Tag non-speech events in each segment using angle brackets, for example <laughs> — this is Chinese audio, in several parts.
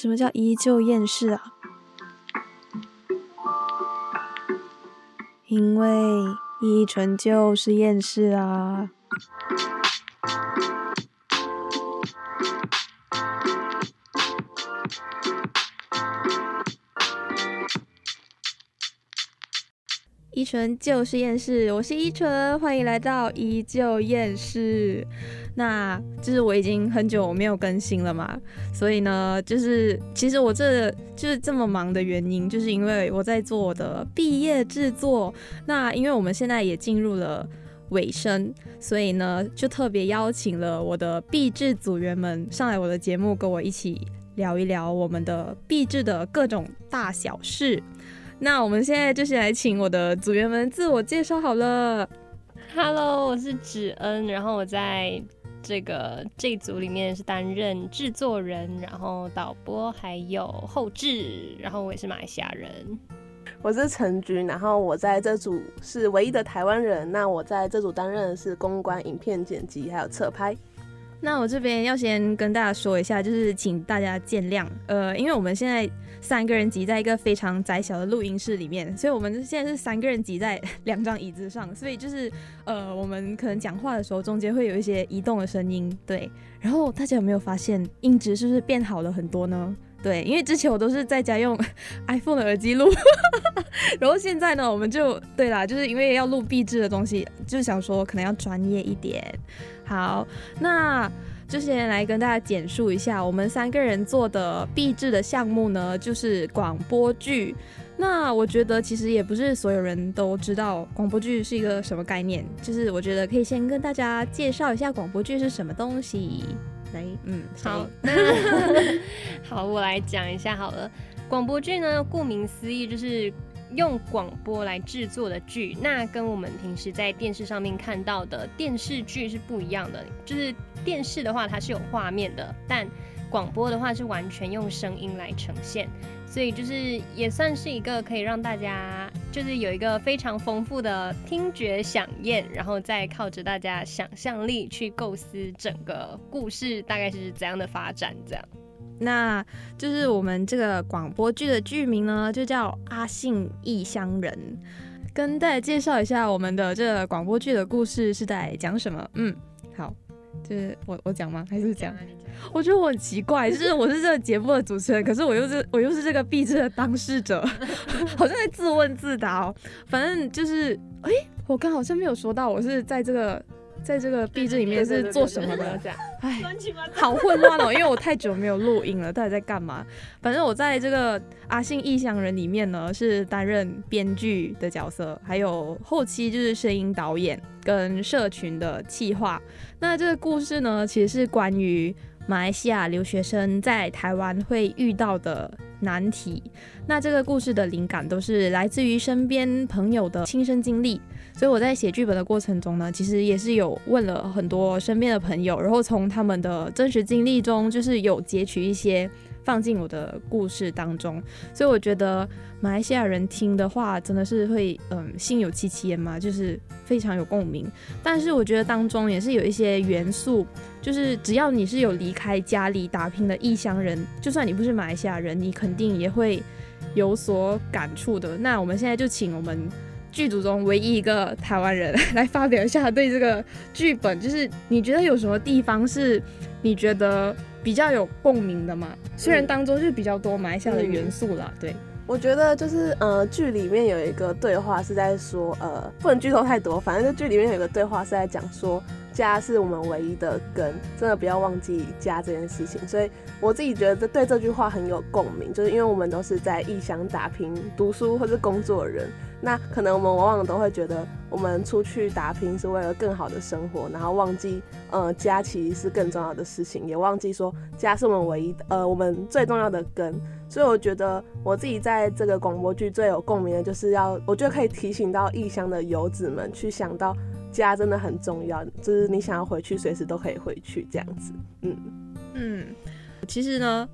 什么叫依旧厌世啊？因为依纯就是厌世啊。依纯就是厌世，我是依纯，欢迎来到依旧厌世。那就是我已经很久没有更新了嘛，所以呢，就是其实我这就是这么忙的原因，就是因为我在做我的毕业制作。那因为我们现在也进入了尾声，所以呢，就特别邀请了我的毕制组员们上来我的节目，跟我一起聊一聊我们的毕制的各种大小事。那我们现在就是来请我的组员们自我介绍好了。Hello，我是芷恩，然后我在这个这一组里面是担任制作人，然后导播还有后制，然后我也是马来西亚人。我是陈军，然后我在这组是唯一的台湾人。那我在这组担任的是公关、影片剪辑还有侧拍。那我这边要先跟大家说一下，就是请大家见谅，呃，因为我们现在三个人挤在一个非常窄小的录音室里面，所以我们现在是三个人挤在两张椅子上，所以就是呃，我们可能讲话的时候中间会有一些移动的声音，对。然后大家有没有发现音质是不是变好了很多呢？对，因为之前我都是在家用 iPhone 的耳机录，然后现在呢，我们就对啦，就是因为要录壁制的东西，就是想说可能要专业一点。好，那就先来跟大家简述一下，我们三个人做的壁制的项目呢，就是广播剧。那我觉得其实也不是所有人都知道广播剧是一个什么概念，就是我觉得可以先跟大家介绍一下广播剧是什么东西。来，嗯，好，<laughs> <laughs> 好，我来讲一下好了。广播剧呢，顾名思义就是用广播来制作的剧，那跟我们平时在电视上面看到的电视剧是不一样的。就是电视的话，它是有画面的，但广播的话是完全用声音来呈现。所以就是也算是一个可以让大家就是有一个非常丰富的听觉响宴，然后再靠着大家想象力去构思整个故事大概是怎样的发展。这样，那就是我们这个广播剧的剧名呢，就叫《阿信异乡人》。跟大家介绍一下我们的这个广播剧的故事是在讲什么。嗯，好。就是我我讲吗？还是讲？我觉得我很奇怪，就是我是这个节目的主持人，可是我又是我又是这个壁纸的当事者，<laughs> 好像在自问自答哦。反正就是，哎，我刚好像没有说到我是在这个。在这个壁纸里面是做什么的？这样哎，好混乱哦，因为我太久没有录音了，到底在干嘛？反正我在这个阿信异乡人里面呢，是担任编剧的角色，还有后期就是声音导演跟社群的企划。那这个故事呢，其实是关于马来西亚留学生在台湾会遇到的难题。那这个故事的灵感都是来自于身边朋友的亲身经历。所以我在写剧本的过程中呢，其实也是有问了很多身边的朋友，然后从他们的真实经历中，就是有截取一些放进我的故事当中。所以我觉得马来西亚人听的话，真的是会嗯心有戚戚焉嘛，就是非常有共鸣。但是我觉得当中也是有一些元素，就是只要你是有离开家里打拼的异乡人，就算你不是马来西亚人，你肯定也会有所感触的。那我们现在就请我们。剧组中唯一一个台湾人来发表一下对这个剧本，就是你觉得有什么地方是你觉得比较有共鸣的吗？虽然当中是比较多埋下的元素啦，对，我觉得就是呃，剧里面有一个对话是在说，呃，不能剧透太多，反正就剧里面有一个对话是在讲说。家是我们唯一的根，真的不要忘记家这件事情。所以我自己觉得对这句话很有共鸣，就是因为我们都是在异乡打拼、读书或是工作的人，那可能我们往往都会觉得我们出去打拼是为了更好的生活，然后忘记呃家其实是更重要的事情，也忘记说家是我们唯一的呃我们最重要的根。所以我觉得我自己在这个广播剧最有共鸣的就是要，我觉得可以提醒到异乡的游子们去想到。家真的很重要，就是你想要回去，随时都可以回去这样子。嗯嗯，其实呢，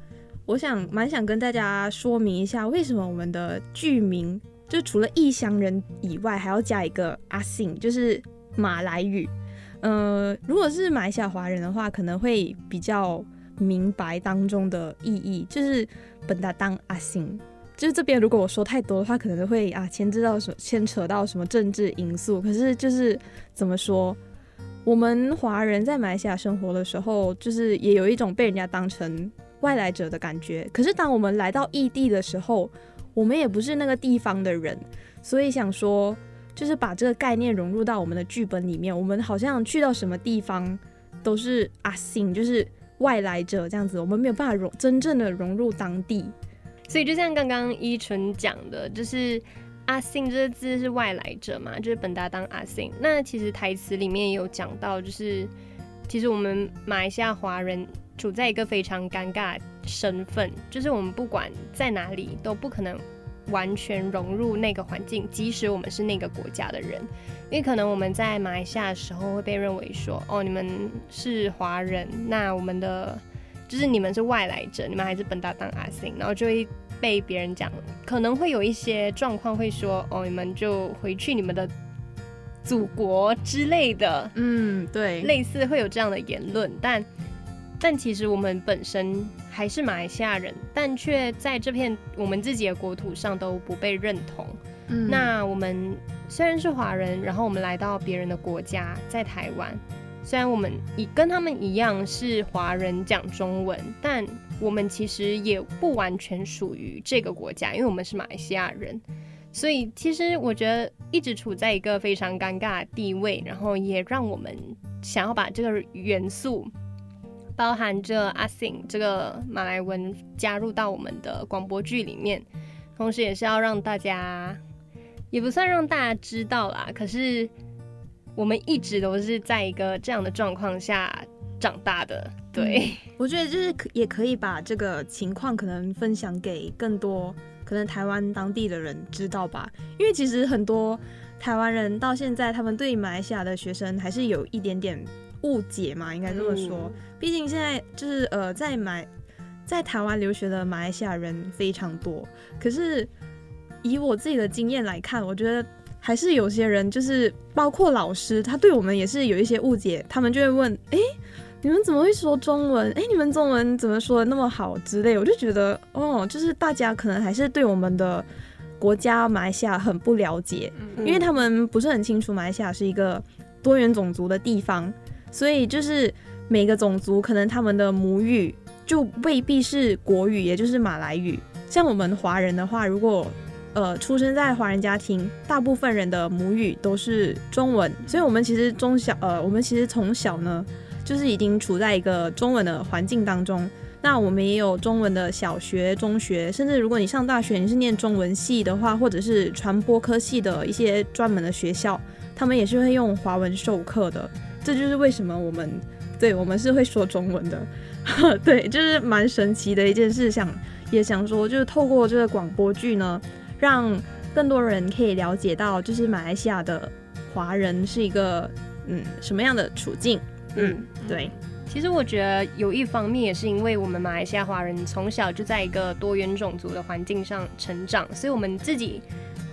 我想蛮想跟大家说明一下，为什么我们的剧名就除了异乡人以外，还要加一个阿信，就是马来语。呃，如果是马来西亚华人的话，可能会比较明白当中的意义，就是本达当阿信。就是这边如果我说太多的话，可能会啊牵制到什么牵扯到什么政治因素。可是就是怎么说，我们华人在马来西亚生活的时候，就是也有一种被人家当成外来者的感觉。可是当我们来到异地的时候，我们也不是那个地方的人，所以想说，就是把这个概念融入到我们的剧本里面。我们好像去到什么地方都是阿信，就是外来者这样子，我们没有办法融真正的融入当地。所以就像刚刚依纯讲的，就是阿信这个字是外来者嘛，就是本达当阿信。那其实台词里面也有讲到，就是其实我们马来西亚华人处在一个非常尴尬身份，就是我们不管在哪里都不可能完全融入那个环境，即使我们是那个国家的人，因为可能我们在马来西亚的时候会被认为说，哦，你们是华人，那我们的。就是你们是外来者，你们还是本大当阿信，然后就会被别人讲，可能会有一些状况会说，哦，你们就回去你们的祖国之类的，嗯，对，类似会有这样的言论，但但其实我们本身还是马来西亚人，但却在这片我们自己的国土上都不被认同。嗯，那我们虽然是华人，然后我们来到别人的国家，在台湾。虽然我们以跟他们一样是华人讲中文，但我们其实也不完全属于这个国家，因为我们是马来西亚人。所以其实我觉得一直处在一个非常尴尬的地位，然后也让我们想要把这个元素，包含着阿 sing 这个马来文加入到我们的广播剧里面，同时也是要让大家，也不算让大家知道啦，可是。我们一直都是在一个这样的状况下长大的，对 <laughs> 我觉得就是可也可以把这个情况可能分享给更多可能台湾当地的人知道吧，因为其实很多台湾人到现在他们对马来西亚的学生还是有一点点误解嘛，应该这么说。毕竟现在就是呃在买在台湾留学的马来西亚人非常多，可是以我自己的经验来看，我觉得。还是有些人，就是包括老师，他对我们也是有一些误解。他们就会问：“哎，你们怎么会说中文？哎，你们中文怎么说的那么好之类？”我就觉得，哦，就是大家可能还是对我们的国家马来西亚很不了解，因为他们不是很清楚马来西亚是一个多元种族的地方，所以就是每个种族可能他们的母语就未必是国语，也就是马来语。像我们华人的话，如果呃，出生在华人家庭，大部分人的母语都是中文，所以我们其实中小呃，我们其实从小呢，就是已经处在一个中文的环境当中。那我们也有中文的小学、中学，甚至如果你上大学，你是念中文系的话，或者是传播科系的一些专门的学校，他们也是会用华文授课的。这就是为什么我们对我们是会说中文的，<laughs> 对，就是蛮神奇的一件事。想也想说，就是透过这个广播剧呢。让更多人可以了解到，就是马来西亚的华人是一个嗯什么样的处境？嗯，对。其实我觉得有一方面也是因为我们马来西亚华人从小就在一个多元种族的环境上成长，所以我们自己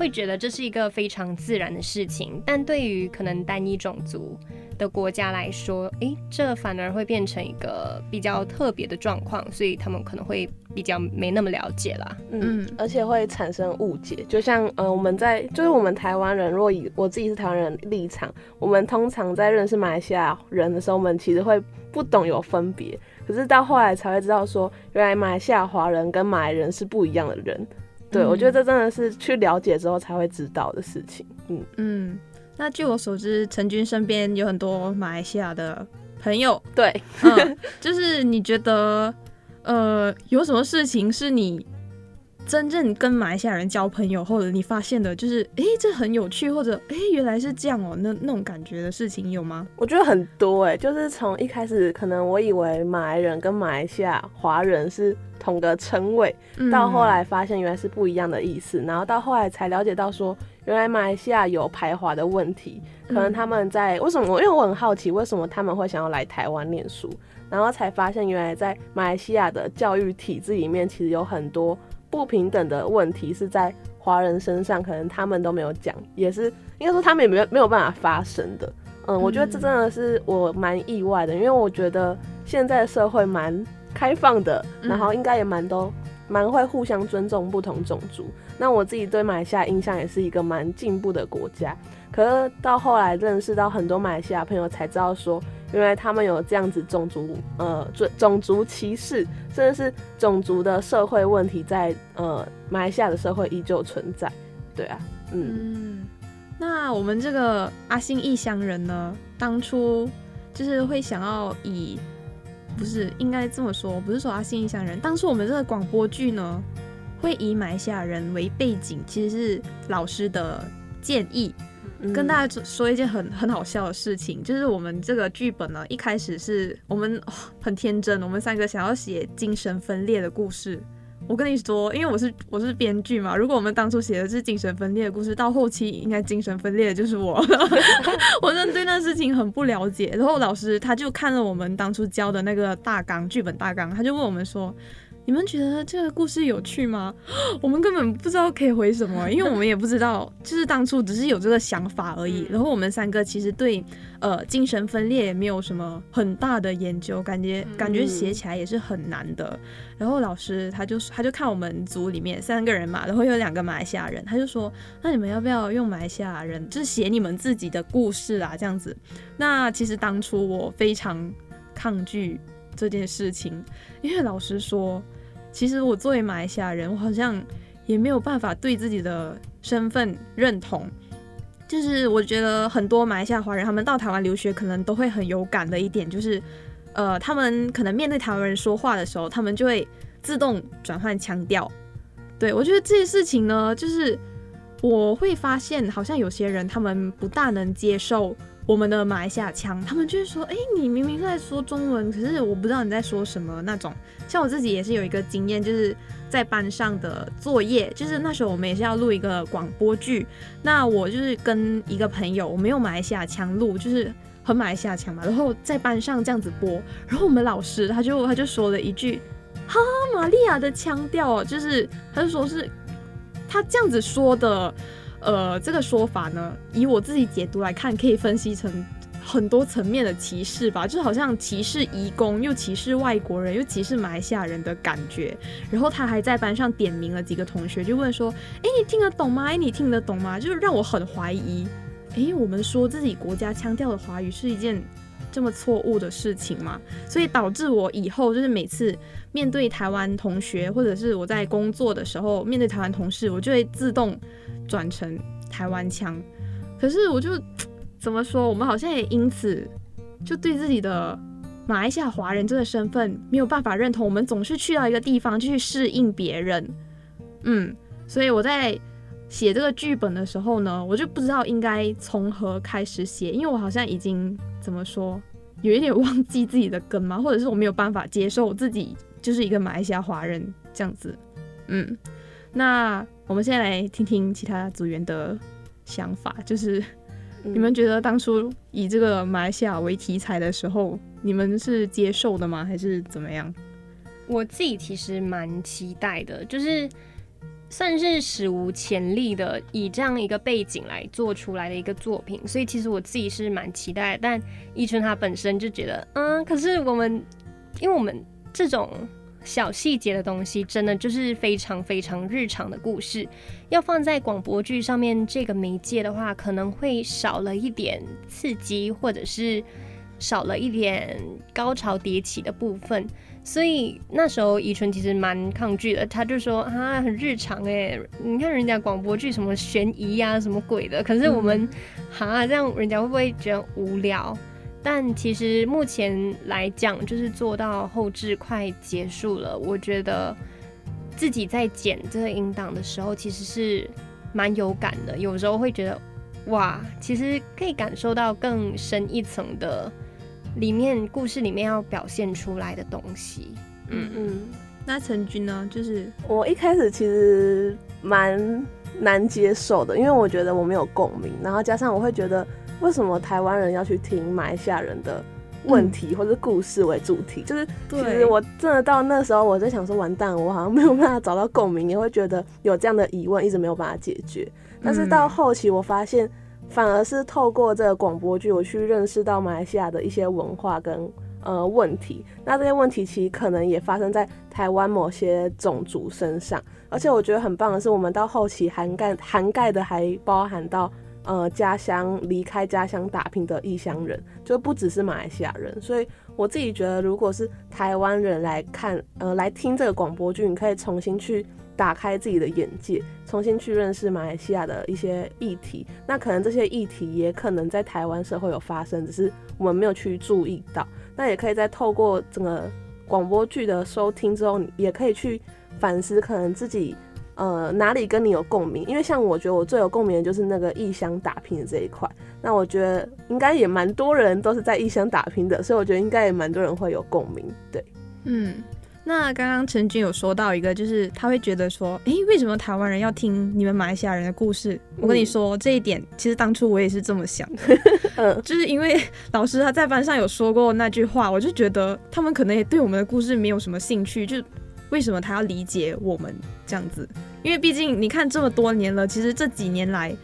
会觉得这是一个非常自然的事情。但对于可能单一种族，的国家来说，诶，这反而会变成一个比较特别的状况，所以他们可能会比较没那么了解啦。嗯，而且会产生误解。就像呃，我们在就是我们台湾人，如果以我自己是台湾人立场，我们通常在认识马来西亚人的时候，我们其实会不懂有分别。可是到后来才会知道，说原来马来西亚华人跟马来人是不一样的人。对，我觉得这真的是去了解之后才会知道的事情。嗯嗯。那据我所知，陈军身边有很多马来西亚的朋友。对，嗯就是你觉得，呃，有什么事情是你真正跟马来西亚人交朋友，或者你发现的，就是哎，这很有趣，或者哎，原来是这样哦，那那种感觉的事情有吗？我觉得很多哎，就是从一开始，可能我以为马来人跟马来西亚华人是同个称谓，到后来发现原来是不一样的意思，然后到后来才了解到说。原来马来西亚有排华的问题，可能他们在为什么？因为我很好奇，为什么他们会想要来台湾念书，然后才发现原来在马来西亚的教育体制里面，其实有很多不平等的问题是在华人身上，可能他们都没有讲，也是应该说他们也没有没有办法发生的。嗯，我觉得这真的是我蛮意外的，因为我觉得现在社会蛮。开放的，嗯然后应该也蛮都蛮会互相尊重不同种族。那我自己对马来西亚印象也是一个蛮进步的国家。可是到后来认识到很多马来西亚朋友，才知道说，原来他们有这样子种族呃种种族歧视，甚至是种族的社会问题在呃马来西亚的社会依旧存在。对啊，嗯，嗯，那我们这个阿信异乡人呢，当初就是会想要以，不是应该这么说，不是说他新异乡人，当初我们这个广播剧呢，会以马来西亚人为背景，其实是老师的建议。嗯跟大家说一件很很好笑的事情，就是我们这个剧本呢，一开始是我们、哦很天真，我们三个想要写精神分裂的故事。我跟你说，因为我是我是编剧嘛，如果我们当初写的是精神分裂的故事，到后期应该精神分裂的就是我。<laughs> 我真对那事情很不了解。然后老师他就看了我们当初教的那个大纲剧本大纲，他就问我们说。你们觉得这个故事有趣吗？<gasps> 我们根本不知道可以回什么，<laughs> 因为我们也不知道，就是当初只是有这个想法而已。然后我们三个其实对呃精神分裂也没有什么很大的研究，感觉感觉写起来也是很难的。然后老师他就他就看我们组里面三个人嘛，然后有两个马来西亚人，他就说：“那你们要不要用马来西亚人，就是写你们自己的故事啊？这样子。”那其实当初我非常抗拒这件事情，因为老师说，其实我作为马来西亚人，我好像也没有办法对自己的身份认同。就是我觉得很多马来西亚华人，他们到台湾留学，可能都会很有感的一点，就是，呃，他们可能面对台湾人说话的时候，他们就会自动转换腔调。对我觉得这些事情呢，就是我会发现，好像有些人他们不大能接受我们的马来西亚腔，他们就是说：“哎、你明明是在说中文，可是我不知道你在说什么那种。”像我自己也是有一个经验，就是在班上的作业，就是那时候我们也是要录一个广播剧，那我就是跟一个朋友，我们用马来西亚腔录，就是很马来西亚腔嘛，然后在班上这样子播，然后我们老师他就他就说了一句：“哈，玛利亚的腔调，就是他就说是他这样子说的。”呃，这个说法呢，以我自己解读来看，可以分析成很多层面的歧视吧，就好像歧视移工，又歧视外国人，又歧视马来西亚人的感觉。然后他还在班上点名了几个同学，就问说：“哎，你听得懂吗？哎，你听得懂吗？”就是让我很怀疑，哎，我们说自己国家腔调的华语是一件这么错误的事情吗？所以导致我以后就是每次面对台湾同学，或者是我在工作的时候面对台湾同事，我就会自动转成台湾腔。可是我就 <tsk> 怎么说，我们好像也因此就对自己的马来西亚华人这个身份没有办法认同。我们总是去到一个地方去适应别人，嗯，所以我在写这个剧本的时候呢，我就不知道应该从何开始写，因为我好像已经怎么说，有一点忘记自己的根嘛，或者是我没有办法接受我自己就是一个马来西亚华人这样子，嗯，那我们现在来听听其他组员的想法，就是嗯你们觉得当初以这个马来西亚为题材的时候，你们是接受的吗？还是怎么样？我自己其实蛮期待的，就是算是史无前例的以这样一个背景来做出来的一个作品，所以其实我自己是蛮期待。但伊春他本身就觉得，嗯，可是我们因为我们这种小细节的东西，真的就是非常非常日常的故事，要放在广播剧上面这个媒介的话，可能会少了一点刺激，或者是少了一点高潮迭起的部分。所以那时候宜春其实蛮抗拒的，他就说啊很日常哎，你看人家广播剧什么悬疑呀、什么鬼的，可是我们哈、这样人家会不会觉得无聊？但其实目前来讲，就是做到后置快结束了，我觉得自己在剪这个音档的时候，其实是蛮有感的。有时候会觉得哇，其实可以感受到更深一层的里面故事里面要表现出来的东西。嗯，嗯，那陈军呢？就是我一开始其实蛮难接受的，因为我觉得我没有共鸣，然后加上我会觉得为什么台湾人要去听马来西亚人的问题或者故事为主题，就是其实我真的到那时候我在想说，完蛋，我好像没有办法找到共鸣，也会觉得有这样的疑问一直没有办法解决。但是到后期我发现，反而是透过这个广播剧，我去认识到马来西亚的一些文化跟呃问题。那这些问题其实可能也发生在台湾某些种族身上。而且我觉得很棒的是，我们到后期涵盖涵盖的还包含到呃家乡离开家乡打拼的异乡人，就不只是马来西亚人。所以我自己觉得，如果是台湾人来看呃来听这个广播剧，你可以重新去打开自己的眼界，重新去认识马来西亚的一些议题。那可能这些议题也可能在台湾社会有发生，只是我们没有去注意到。那也可以在透过整个广播剧的收听之后，你也可以去。反思可能自己呃哪里跟你有共鸣，因为像我觉得我最有共鸣的就是那个异乡打拼的这一块。那我觉得应该也蛮多人都是在异乡打拼的，所以我觉得应该也蛮多人会有共鸣。对，嗯，那刚刚陈军有说到一个，就是他会觉得说，诶，为什么台湾人要听你们马来西亚人的故事？我跟你说这一点，其实当初我也是这么想的，嗯，<laughs> 就是因为老师他在班上有说过那句话，我就觉得他们可能也对我们的故事没有什么兴趣，就。为什么他要理解我们这样子？因为毕竟你看这么多年了，其实这几年来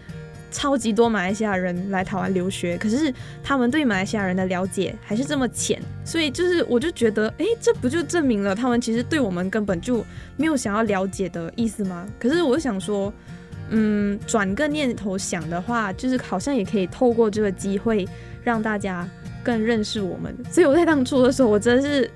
超级多马来西亚人来台湾留学，可是他们对马来西亚人的了解还是这么浅，所以就是我就觉得，哎，这不就证明了他们其实对我们根本就没有想要了解的意思吗？可是我想说，嗯，转个念头想的话，就是好像也可以透过这个机会让大家更认识我们。所以我在当初的时候，我真的是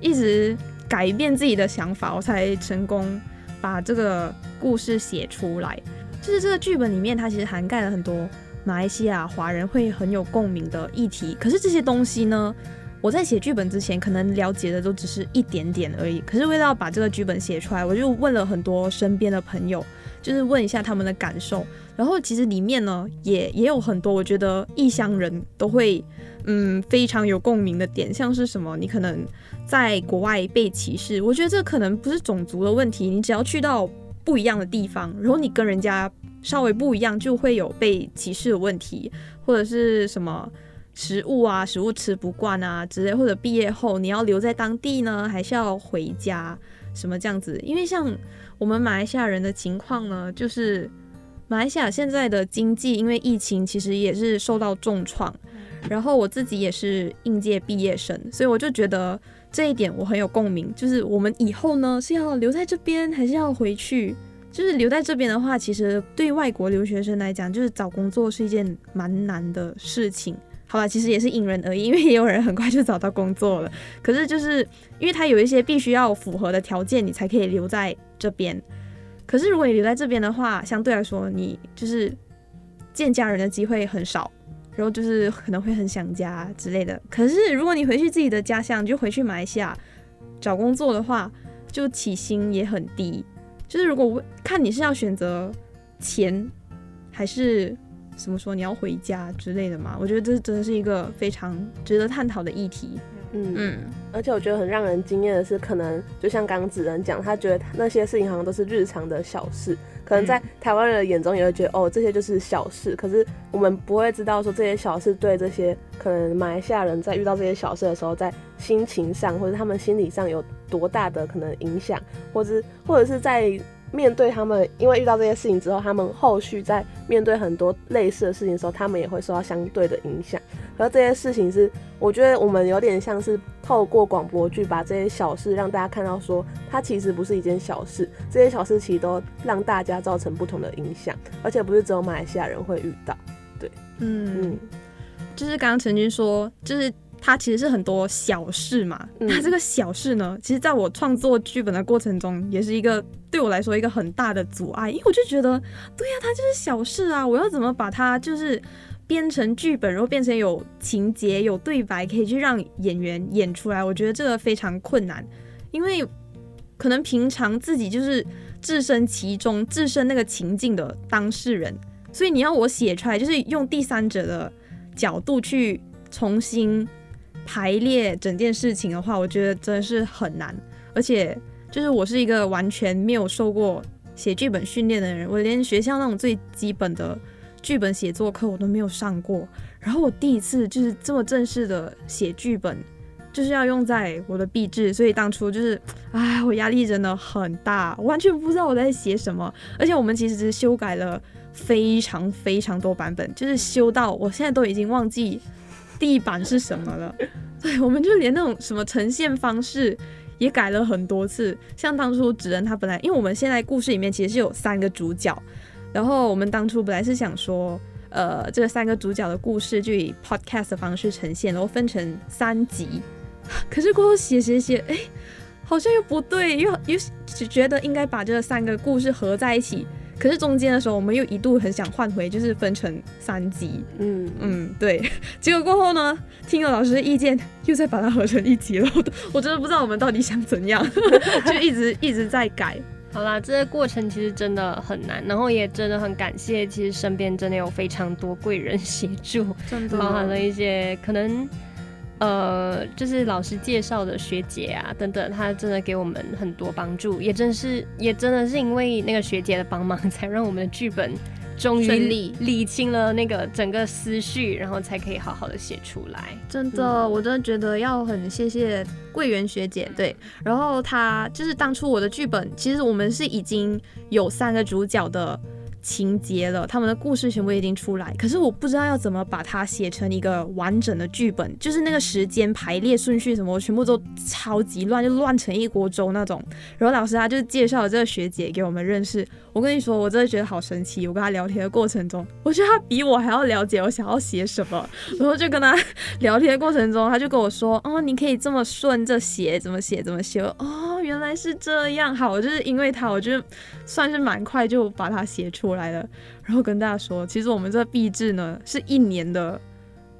一直。改变自己的想法，我才成功把这个故事写出来。就是这个剧本里面，它其实涵盖了很多马来西亚华人会很有共鸣的议题。可是这些东西呢，我在写剧本之前，可能了解的都只是一点点而已。可是为了要把这个剧本写出来，我就问了很多身边的朋友，就是问一下他们的感受。然后其实里面呢，也也有很多我觉得异乡人都会嗯非常有共鸣的点，像是什么，你可能。在国外被歧视，我觉得这可能不是种族的问题。你只要去到不一样的地方，然后你跟人家稍微不一样，就会有被歧视的问题，或者是什么食物啊，食物吃不惯啊之类，或者毕业后你要留在当地呢，还是要回家，什么这样子？因为像我们马来西亚人的情况呢，就是马来西亚现在的经济因为疫情其实也是受到重创，然后我自己也是应届毕业生，所以我就觉得。这一点我很有共鸣，就是我们以后呢是要留在这边还是要回去？就是留在这边的话，其实对外国留学生来讲，就是找工作是一件蛮难的事情。好吧，其实也是因人而异，因为也有人很快就找到工作了。<laughs> 可是就是因为他有一些必须要符合的条件，你才可以留在这边。可是如果你留在这边的话，相对来说你就是见家人的机会很少。然后就是可能会很想家之类的。可是如果你回去自己的家乡，就回去马来西亚找工作的话，就起薪也很低。就是如果看你是要选择钱，还是怎么说你要回家之类的嘛？我觉得这真的是一个非常值得探讨的议题。嗯嗯，而且我觉得很让人惊艳的是，可能就像刚子人讲，他觉得那些事情好像都是日常的小事。可能在台湾人的眼中也会觉得哦，这些就是小事。可是我们不会知道说这些小事对这些可能马来西亚人在遇到这些小事的时候，在心情上或者他们心理上有多大的可能影响，或者或者是在。面对他们，因为遇到这些事情之后，他们后续在面对很多类似的事情的时候，他们也会受到相对的影响。而这些事情是，我觉得我们有点像是透过广播剧，把这些小事让大家看到，说它其实不是一件小事，这些小事其实都让大家造成不同的影响，而且不是只有马来西亚人会遇到。对，嗯，就是刚刚陈军说，就是。它其实是很多小事嘛，那这个小事呢，其实在我创作剧本的过程中，也是一个对我来说一个很大的阻碍，因为我就觉得，对呀，它就是小事啊，我要怎么把它就是编成剧本，然后变成有情节、有对白，可以去让演员演出来？我觉得这个非常困难，因为可能平常自己就是置身其中、置身那个情境的当事人，所以你要我写出来，就是用第三者的角度去重新。排列整件事情的话，我觉得真的是很难，而且就是我是一个完全没有受过写剧本训练的人，我连学校那种最基本的剧本写作课我都没有上过。然后我第一次就是这么正式的写剧本，就是要用在我的毕制，所以当初就是，哎，我压力真的很大，完全不知道我在写什么。而且我们其实是修改了非常非常多版本，就是修到我现在都已经忘记。地板是什么了。<laughs> 对，我们就连那种什么呈现方式也改了很多次。像当初纸人他本来，因为我们现在故事里面其实是有三个主角，然后我们当初本来是想说，呃，这三个主角的故事就以 podcast 的方式呈现，然后分成三集。<laughs> 可是过后写写写，哎，好像又不对，又又觉得应该把这三个故事合在一起。可是中间的时候，我们又一度很想换回，就是分成三集。嗯嗯，对。<laughs> 结果过后呢，听了老师的意见，又再把它合成一集了。我 <laughs> 我真的不知道我们到底想怎样，<laughs> 就一直一直在改。好啦，这个过程其实真的很难，然后也真的很感谢，其实身边真的有非常多贵人协助，真的包含了一些可能。呃，就是老师介绍的学姐啊，等等，她真的给我们很多帮助，也真是，也真的是因为那个学姐的帮忙，才让我们的剧本终于理理清了那个整个思绪，然后才可以好好的写出来。真的，我真的觉得要很谢谢桂圆学姐，对，然后她就是当初我的剧本，其实我们是已经有三个主角的。情节了，他们的故事全部已经出来，可是我不知道要怎么把它写成一个完整的剧本，就是那个时间排列顺序什么，我全部都超级乱，就乱成一锅粥那种。然后老师他就介绍了这个学姐给我们认识，我跟你说，我真的觉得好神奇。我跟他聊天的过程中，我觉得他比我还要了解我想要写什么。然后就跟他 <laughs> 聊天的过程中，他就跟我说：“哦，你可以这么顺着写，怎么写怎么写。”哦，原来是这样。好，就是因为他，我就算是蛮快就把它写出。来了，然后跟大家说，其实我们这壁纸呢是一年的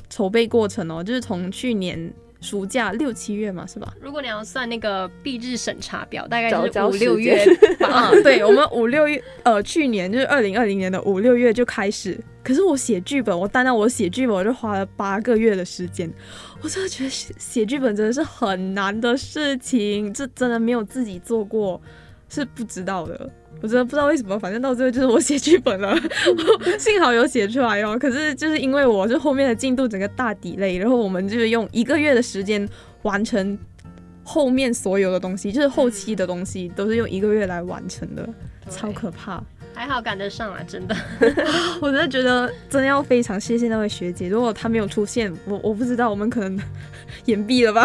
筹备过程哦，就是从去年暑假六七月嘛，是吧？如果你要算那个毕制审查表，大概是五六月 <laughs> 啊。对，我们五六月，呃，去年就是二零二零年的五六月就开始。可是我写剧本，我单单我写剧本，我就花了八个月的时间。我真的觉得写写剧本真的是很难的事情，这真的没有自己做过是不知道的。我真的不知道为什么，反正到最后就是我写剧本了，<laughs> 幸好有写出来哦。可是就是因为我是后面的进度整个大底类，然后我们就是用一个月的时间完成后面所有的东西，就是后期的东西都是用一个月来完成的，超可怕。还好赶得上啊，真的。<laughs> 我真的觉得真的要非常谢谢那位学姐，如果她没有出现，我我不知道我们可能 <laughs> 延毕了吧？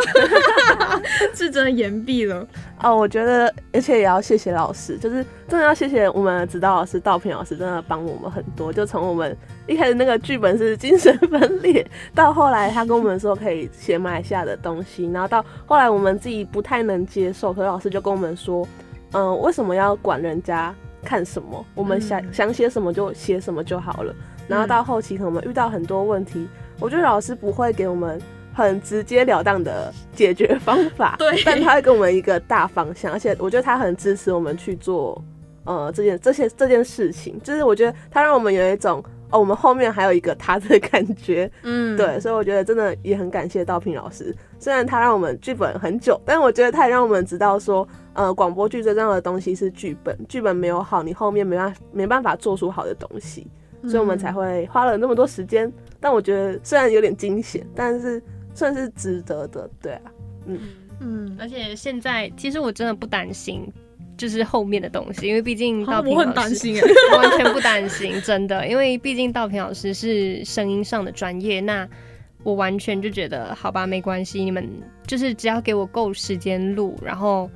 <laughs> 是真的延毕了哦。我觉得，而且也要谢谢老师，就是真的要谢谢我们的指导老师道平老师，真的帮我们很多。就从我们一开始那个剧本是精神分裂，到后来他跟我们说可以写马来西亚的东西，然后到后来我们自己不太能接受，可是老师就跟我们说，嗯，为什么要管人家？看什么，我们想想写什么就写什么就好了。然后到后期可能我们遇到很多问题，我觉得老师不会给我们很直截了当的解决方法，<laughs> 对，但他会给我们一个大方向，而且我觉得他很支持我们去做呃这件这些这件事情，就是我觉得他让我们有一种哦，我们后面还有一个他的感觉，嗯，对，所以我觉得真的也很感谢道平老师，虽然他让我们剧本很久，但我觉得他也让我们知道说。呃，广播剧最重要的东西是剧本，剧本没有好，你后面没办法没办法做出好的东西，所以我们才会花了那么多时间。但我觉得虽然有点惊险，但是算是值得的，对啊，嗯嗯。而且现在其实我真的不担心，就是后面的东西，因为毕竟道平老师我 <laughs> 完全不担心，真的，因为毕竟道平老师是声音上的专业，那我完全就觉得好吧，没关系，你们就是只要给我够时间录，然后。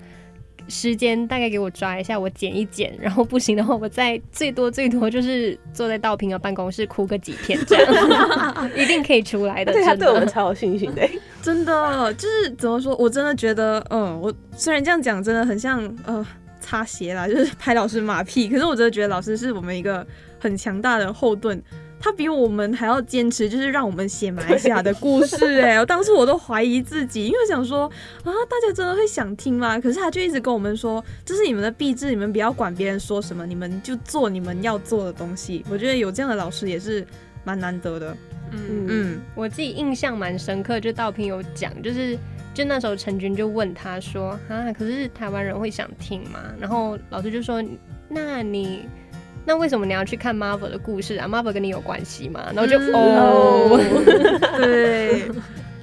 时间大概给我抓一下，我剪一剪，然后不行的话，我再最多最多就是坐在道平的办公室哭个几天，这样 <laughs> <laughs> 一定可以出来的。对他对我们超有信心的，真的就是怎么说，我真的觉得，嗯，我虽然这样讲真的很像呃擦鞋啦，就是拍老师马屁，可是我真的觉得老师是我们一个很强大的后盾。他比我们还要坚持，就是让我们写马来西亚的故事。哎，我当时我都怀疑自己，因为想说啊，大家真的会想听吗？可是他就一直跟我们说，这是你们的壁纸，你们不要管别人说什么，你们就做你们要做的东西。我觉得有这样的老师也是蛮难得的。嗯嗯，我自己印象蛮深刻，就道平有讲，就是就那时候陈军就问他说啊，可是台湾人会想听吗？然后老师就说，那你。那为什么你要去看 Marvel 的故事啊？Marvel 跟你有关系吗？然后就哦，<laughs> 对，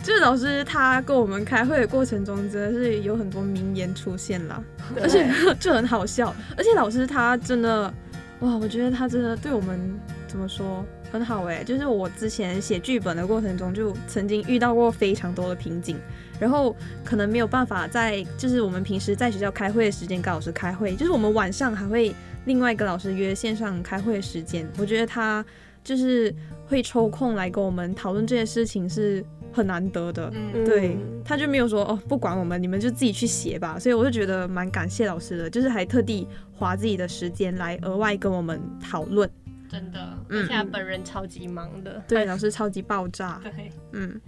就是老师他跟我们开会的过程中，真的是有很多名言出现了，而且就很好笑。而且老师他真的，哇，我觉得他真的对我们怎么说，很好哎、就是我之前写剧本的过程中，就曾经遇到过非常多的瓶颈，然后可能没有办法在就是我们平时在学校开会的时间跟老师开会，就是我们晚上还会另外一个老师约线上开会的时间。我觉得他就是会抽空来跟我们讨论这些事情是很难得的。嗯，对，他就没有说哦，不管我们，你们就自己去写吧。所以我就觉得蛮感谢老师的，就是还特地花自己的时间来额外跟我们讨论。真的，嗯而且他本人超级忙的。对，老师 <laughs> 超级爆炸。对，嗯，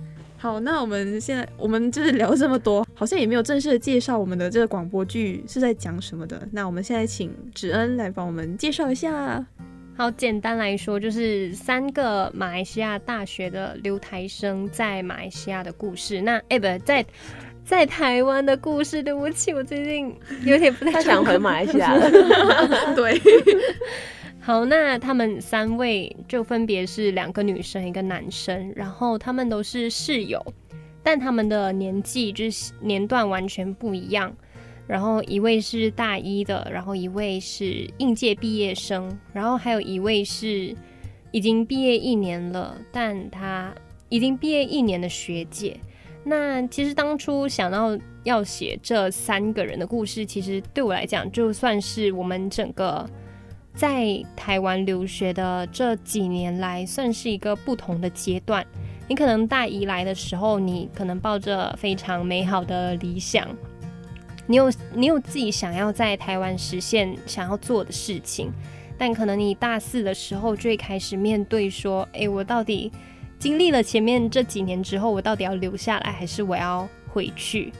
好，那我们现在我们就是聊这么多，好像也没有正式的介绍我们的这个广播剧是在讲什么的。那我们现在请芷恩来帮我们介绍一下。好，简单来说，就是三个马来西亚大学的留台生在马来西亚的故事。那哎、不在在台湾的故事。对不起，我最近有点不太想回马来西亚了。<laughs> 对，<laughs> 好，那他们三位就分别是两个女生，一个男生，然后他们都是室友，但他们的年纪就是年段完全不一样。然后一位是大一的，然后一位是应届毕业生，然后还有一位是已经毕业一年了，但他已经毕业一年的学姐。那其实当初想到要写这三个人的故事，其实对我来讲，就算是我们整个在台湾留学的这几年来，算是一个不同的阶段。你可能大一来的时候，你可能抱着非常美好的理想，你有你有自己想要在台湾实现想要做的事情，但可能你大四的时候就会开始面对说，诶，我到底经历了前面这几年之后，我到底要留下来，还是我要回去？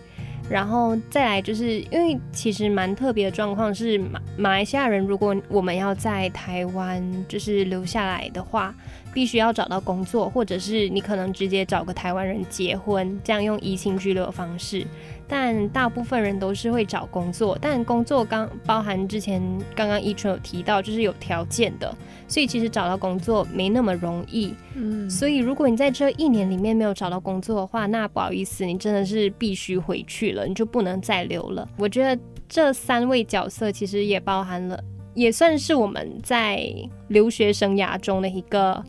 然后再来就是因为其实蛮特别的状况是马马来西亚人，如果我们要在台湾就是留下来的话，必须要找到工作，或者是你可能直接找个台湾人结婚，这样用移情居留的方式。但大部分人都是会找工作，但工作刚包含之前刚刚一纯有提到，就是有条件的，所以其实找到工作没那么容易。嗯，所以如果你在这一年里面没有找到工作的话，那不好意思，你真的是必须回去了，你就不能再留了。我觉得这三位角色其实也包含了，也算是我们在留学生涯中的一个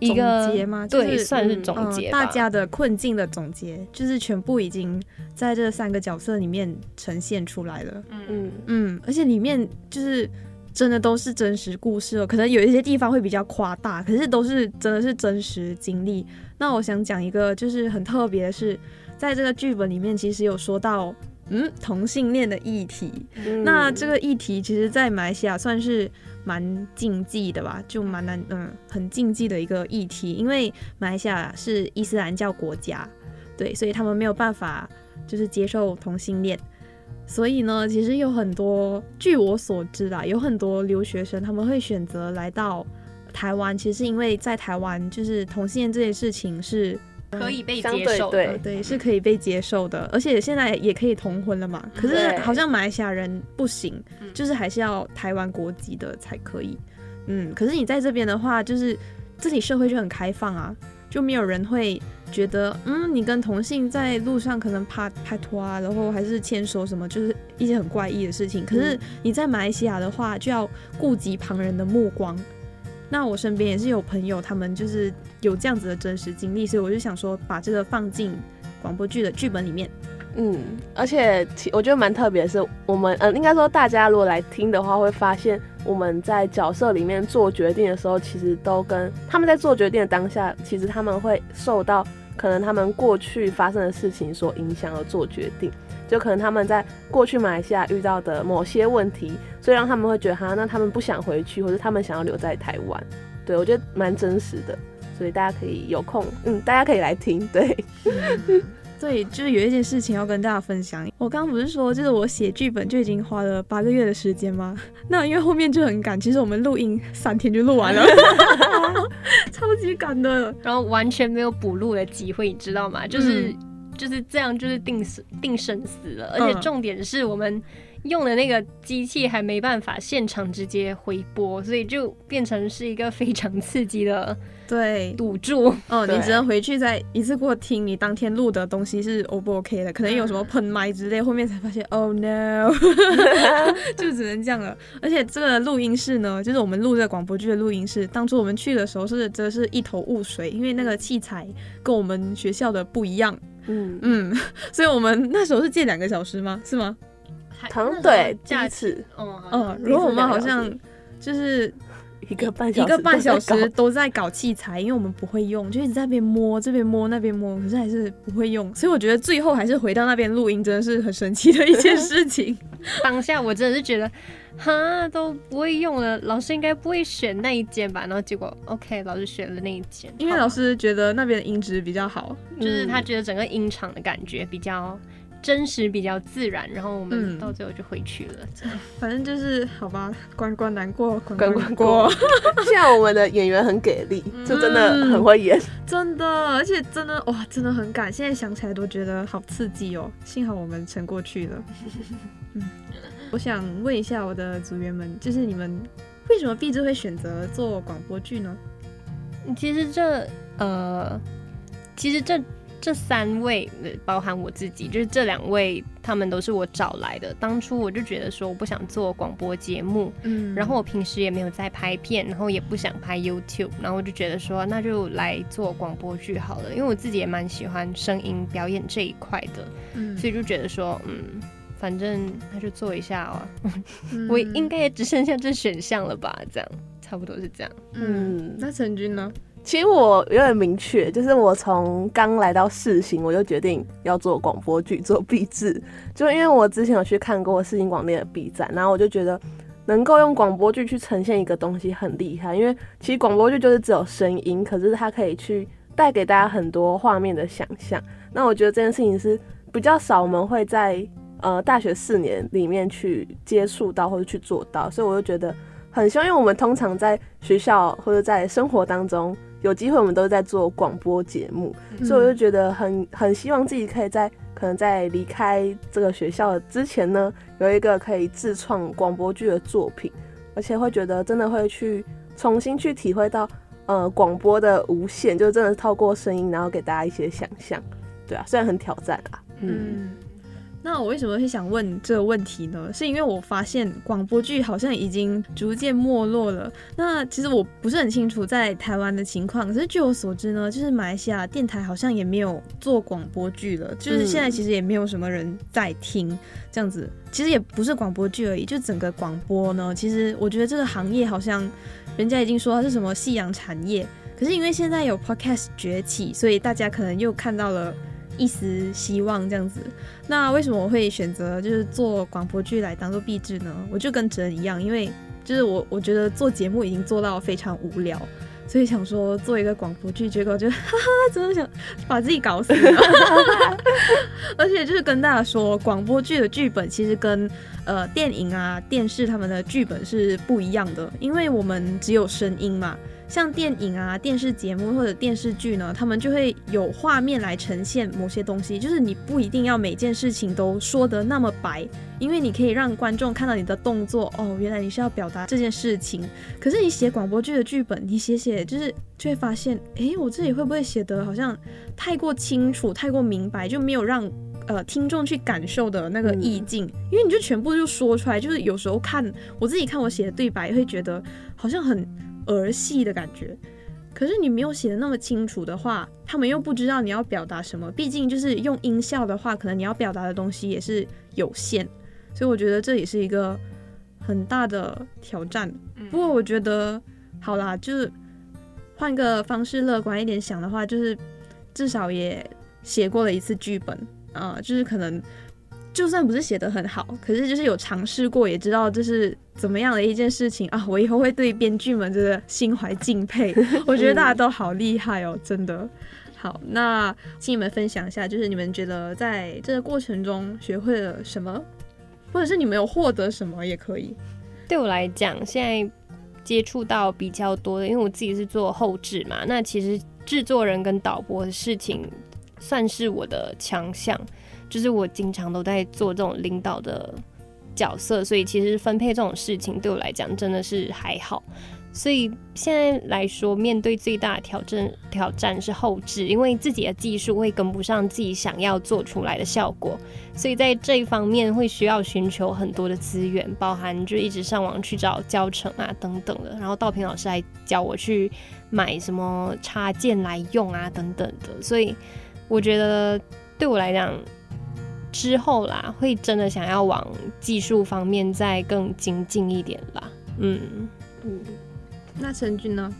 一个总结吗就是对，算是嗯总结吧、大家的困境的总结，就是全部已经在这三个角色里面呈现出来了。嗯，嗯，而且里面就是真的都是真实故事哦，可能有一些地方会比较夸大，可是都是真的是真实经历。那我想讲一个就是很特别的是，在这个剧本里面其实有说到。嗯，同性恋的议题，嗯那这个议题其实，在马来西亚算是蛮禁忌的吧，就蛮难，嗯，很禁忌的一个议题，因为马来西亚是伊斯兰教国家，对，所以他们没有办法就是接受同性恋，所以呢，其实有很多，据我所知啦，有很多留学生他们会选择来到台湾，其实是因为在台湾就是同性恋这件事情是可以被接受的。对是可以被接受的，而且现在也可以同婚了嘛。可是好像马来西亚人不行，嗯就是还是要台湾国籍的才可以。嗯，可是你在这边的话，就是这里社会就很开放啊，就没有人会觉得，嗯，你跟同性在路上可能拍拍拖啊，然后还是牵手什么，就是一些很怪异的事情。可是你在马来西亚的话，就要顾及旁人的目光。那我身边也是有朋友，他们就是有这样子的真实经历，所以我就想说把这个放进广播剧的剧本里面。嗯，而且我觉得蛮特别的是，我们呃，应该说大家如果来听的话，会发现我们在角色里面做决定的时候，其实都跟他们在做决定的当下，其实他们会受到可能他们过去发生的事情所影响而做决定，就可能他们在过去马来西亚遇到的某些问题，所以让他们会觉得哈，那他们不想回去，或者他们想要留在台湾。对我觉得蛮真实的，所以大家可以有空，嗯，大家可以来听，对。<laughs> 对，就是有一件事情要跟大家分享。我刚刚不是说，就是我写剧本就已经花了八个月的时间吗？<laughs> 那因为后面就很赶，其实我们录音三天就录完了，<laughs> 超级赶的。然后完全没有补录的机会，你知道吗？就是、就是这样，就是定死定生死了。而且嗯重点是我们用的那个机器还没办法现场直接回播，所以就变成是一个非常刺激的对，赌注。哦，你只能回去再一次过听你当天录的东西是 O 不 OK 的，可能有什么喷麦之类，后面才发现 Oh no，<laughs> 就只能这样了。而且这个录音室呢，就是我们录这个广播剧的录音室，当初我们去的时候是真的是一头雾水，因为那个器材跟我们学校的不一样，嗯，嗯，<laughs> 所以我们那时候是借两个小时吗？是吗？好像对一次嗯，嗯，然后我们好像就是一个半小时，一个半小时，都在搞器材，因为我们不会用，就一直在那边摸，这边摸那边摸，可是还是不会用，所以我觉得最后还是回到那边录音，真的是很神奇的一件 <laughs> 事情。<laughs> 当下我真的是觉得，哈都不会用了，老师应该不会选那一间吧？然后结果 OK，老师选了那一间，因为老师觉得那边的音质比较好，就是他觉得整个音场的感觉比较真实，比较自然，然后我们嗯到最后就回去了。这样反正就是好吧，关关难过关 <laughs> 关关关过。<laughs> 现在我们的演员很给力，就真的很会演。真的，而且真的哇，真的很赶，现在想起来都觉得好刺激哦。幸好我们撑过去了。<laughs> 嗯，我想问一下我的组员们，就是你们为什么毕志会选择做广播剧呢？其实这呃，其实这这三位，呃包含我自己，就是这两位，他们都是我找来的。当初我就觉得说，我不想做广播节目，嗯然后我平时也没有在拍片，然后也不想拍 YouTube，然后我就觉得说，那就来做广播剧好了，因为我自己也蛮喜欢声音表演这一块的，嗯所以就觉得说，嗯。反正那就做一下啊，嗯 <laughs> 我应该也只剩下这选项了吧？这样差不多是这样。嗯，嗯，那陈军呢？其实我有点明确，就是我从刚来到世新，我就决定要做广播剧，做毕制。就因为我之前有去看过世新广电的 B 站，然后我就觉得能够用广播剧去呈现一个东西很厉害，因为其实广播剧就是只有声音，可是它可以去带给大家很多画面的想象。那我觉得这件事情是比较少我们会在呃大学四年里面去接触到或者去做到，所以我就觉得很希望，因为我们通常在学校或者在生活当中有机会，我们都是在做广播节目，嗯。所以我就觉得很很希望自己可以在可能在离开这个学校之前呢，有一个可以自创广播剧的作品，而且会觉得真的会去重新去体会到呃广播的无限，就真的透过声音，然后给大家一些想象。对啊，虽然很挑战啊，嗯，嗯，那我为什么会想问这个问题呢？是因为我发现广播剧好像已经逐渐没落了。那其实我不是很清楚在台湾的情况，可是据我所知呢，就是马来西亚电台好像也没有做广播剧了，就是现在其实也没有什么人在听这样子。其实也不是广播剧而已，就整个广播呢，其实我觉得这个行业好像人家已经说它是什么夕阳产业，可是因为现在有 podcast 崛起，所以大家可能又看到了。一丝希望这样子，那为什么我会选择就是做广播剧来当做壁纸呢？我就跟哲一样，因为就是我我觉得做节目已经做到非常无聊，所以想说做一个广播剧，结果就哈哈，真的想把自己搞死。<laughs> 而且就是跟大家说，广播剧的剧本其实跟呃电影啊、电视他们的剧本是不一样的，因为我们只有声音嘛。像电影啊、电视节目或者电视剧呢，他们就会有画面来呈现某些东西，就是你不一定要每件事情都说得那么白，因为你可以让观众看到你的动作，哦，原来你是要表达这件事情。可是你写广播剧的剧本，你写写就是就会发现，诶，我这里会不会写得好像太过清楚、太过明白，就没有让呃听众去感受的那个意境，因为你就全部就说出来，就是有时候看我自己看我写的对白，会觉得好像很。儿戏的感觉，可是你没有写的那么清楚的话，他们又不知道你要表达什么。毕竟就是用音效的话，可能你要表达的东西也是有限，所以我觉得这也是一个很大的挑战。不过我觉得好啦，就是换个方式乐观一点想的话，就是至少也写过了一次剧本啊、呃就是可能。就算不是写的很好，可是就是有尝试过，也知道这是怎么样的一件事情啊！我以后会对编剧们真的心怀敬佩，<laughs> 我觉得大家都好厉害哦，真的。好，那请你们分享一下，就是你们觉得在这个过程中学会了什么，或者是你们有获得什么也可以。对我来讲，现在接触到比较多的，因为我自己是做后制嘛，那其实制作人跟导播的事情算是我的强项，就是我经常都在做这种领导的角色，所以其实分配这种事情对我来讲真的是还好。所以现在来说，面对最大的挑战挑战是后置，因为自己的技术会跟不上自己想要做出来的效果，所以在这一方面会需要寻求很多的资源，包含就一直上网去找教程啊等等的，然后道平老师还教我去买什么插件来用啊等等的，所以我觉得对我来讲，之后啦会真的想要往技术方面再更精进一点啦，嗯嗯。那陈俊呢？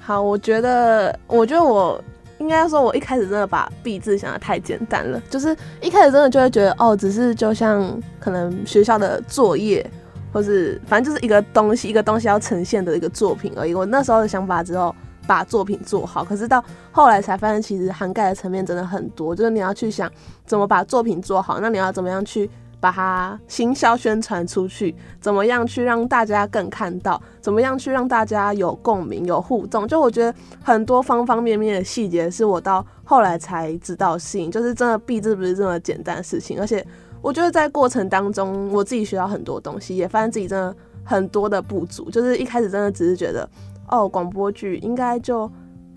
好，我觉得，我觉得我应该说，我一开始真的把毕”字想的太简单了，就是一开始真的就会觉得，哦，只是就像可能学校的作业，或是反正就是一个东西，一个东西要呈现的一个作品而已。我那时候的想法，之后把作品做好，可是到后来才发现，其实涵盖的层面真的很多，就是你要去想怎么把作品做好，那你要怎么样去。把它行销宣传出去，怎么样去让大家更看到？怎么样去让大家有共鸣、有互动？就我觉得很多方方面面的细节，是我到后来才知道事情，就是真的币制不是这么简单的事情。而且我觉得在过程当中，我自己学到很多东西，也发现自己真的很多的不足。就是一开始真的只是觉得，哦，广播剧应该就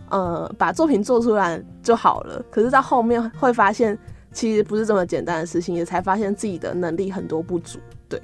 呃把作品做出来就好了。可是到后面会发现。其实不是这么简单的事情，也才发现自己的能力很多不足。对，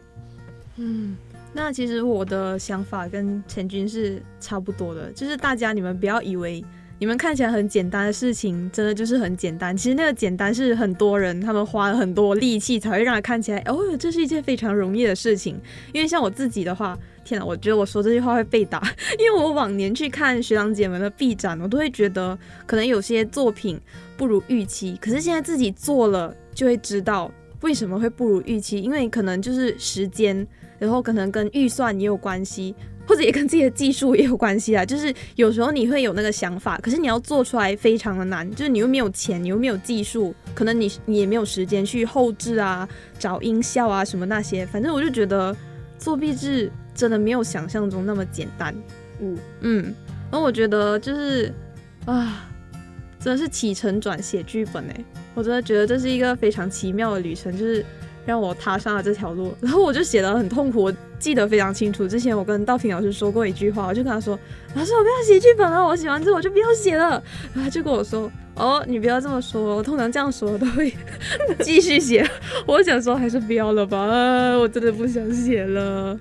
嗯，那其实我的想法跟陈军是差不多的，就是大家你们不要以为你们看起来很简单的事情，真的就是很简单。其实那个简单是很多人他们花了很多力气才会让它看起来，哦，这是一件非常容易的事情。因为像我自己的话，天哪，我觉得我说这句话会被打，因为我往年去看学长姐们的 B 展，我都会觉得可能有些作品。不如预期，可是现在自己做了就会知道为什么会不如预期，因为可能就是时间，然后可能跟预算也有关系，或者也跟自己的技术也有关系啊。<laughs> 就是有时候你会有那个想法，可是你要做出来非常的难，就是你又没有钱，你又没有技术，可能你你也没有时间去后置啊、找音效啊什么那些。反正我就觉得做壁纸真的没有想象中那么简单。嗯嗯，然后我觉得就是啊。真的是起承转写剧本哎，我真的觉得这是一个非常奇妙的旅程，就是让我踏上了这条路。<laughs> 然后我就写的很痛苦，我记得非常清楚。之前我跟道平老师说过一句话，我就跟他说：“老师，我不要写剧本了，我写完之后我就不要写了。”然后他就跟我说：“哦，你不要这么说，我通常这样说都会继续写。”我想说还是不要了吧，我真的不想写了。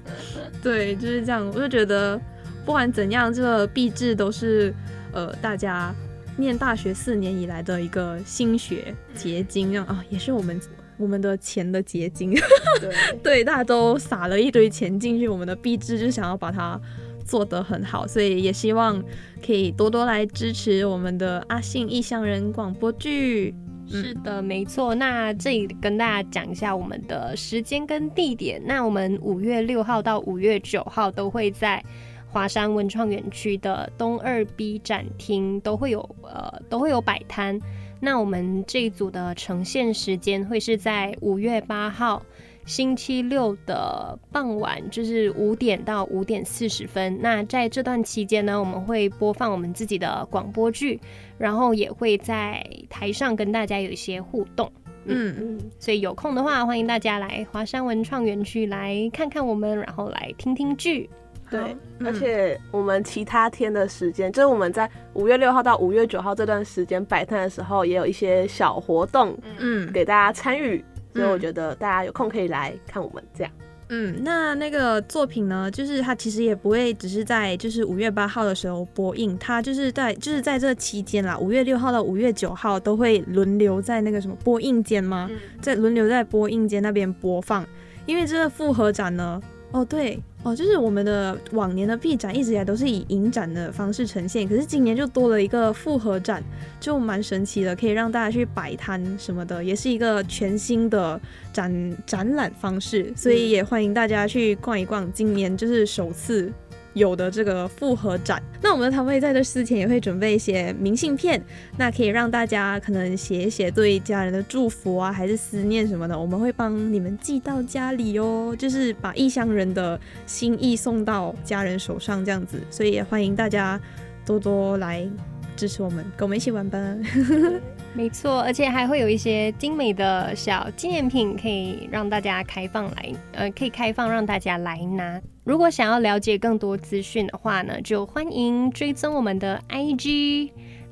对，就是这样。我就觉得不管怎样，这个毕制都是呃大家。念大学四年以来的一个心血结晶啊，也是我们我们的钱的结晶。对 <laughs> 对，大家都撒了一堆钱进去，我们的币制就想要把它做得很好，所以也希望可以多多来支持我们的阿信异乡人广播剧。是的，没错。那这里跟大家讲一下我们的时间跟地点。那我们五月六号到五月九号都会在。华山文创园区的东二 B 展厅都会有呃都会有摆摊。那我们这一组的呈现时间会是在五月八号星期六的傍晚，就是五点到五点四十分。那在这段期间呢，我们会播放我们自己的广播剧，然后也会在台上跟大家有一些互动。嗯嗯，所以有空的话，欢迎大家来华山文创园区来看看我们，然后来听听剧。对，而且我们其他天的时间，就是我们在五月六号到五月九号这段时间摆摊的时候，也有一些小活动，嗯，给大家参与。所以我觉得大家有空可以来看我们这样。嗯，那那个作品呢，就是它其实也不会只是在就是五月八号的时候播映，它就是在就是在这期间啦，五月六号到五月九号都会轮流在那个什么播映间吗？在轮流在播映间那边播放，因为这个复合展呢，哦对。哦，就是我们的往年的 B 展一直以来都是以影展的方式呈现，可是今年就多了一个复合展，就蛮神奇的，可以让大家去摆摊什么的，也是一个全新的展展览方式，所以也欢迎大家去逛一逛。今年就是首次。有的这个复合展，那我们的摊位在这之前也会准备一些明信片，那可以让大家可能写一写对家人的祝福啊，还是思念什么的，我们会帮你们寄到家里哦，就是把异乡人的心意送到家人手上这样子，所以也欢迎大家多多来支持我们，跟我们一起玩吧。<laughs> 没错，而且还会有一些精美的小纪念品，可以让大家开放来，呃，可以开放让大家来拿。如果想要了解更多资讯的话呢，就欢迎追踪我们的 IG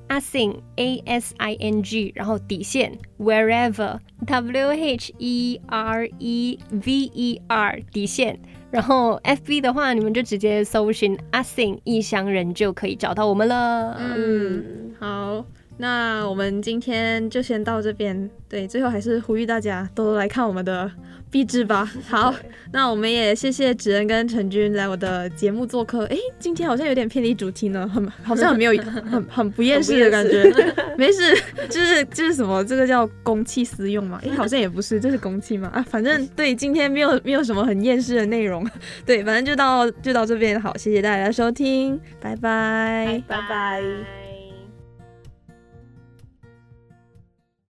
asing a s i n g，然后底线 wherever w h e r e v e r 底线。然后 FB 的话，你们就直接搜寻阿 sing 异乡人就可以找到我们了。嗯，好，那我们今天就先到这边。对，最后还是呼吁大家多多来看我们的。壁纸吧，好，那我们也谢谢芷恩跟陈军来我的节目做客。哎，今天好像有点偏离主题呢，很好像很没有 <laughs> 很很不厌世的感觉。没事，就是就是什么，这个叫公器私用嘛？哎，好像也不是，这是公器嘛？啊，反正对，今天没有没有什么很厌世的内容。<laughs> 对，反正就到就到这边，好，谢谢大家收听，拜拜，拜拜。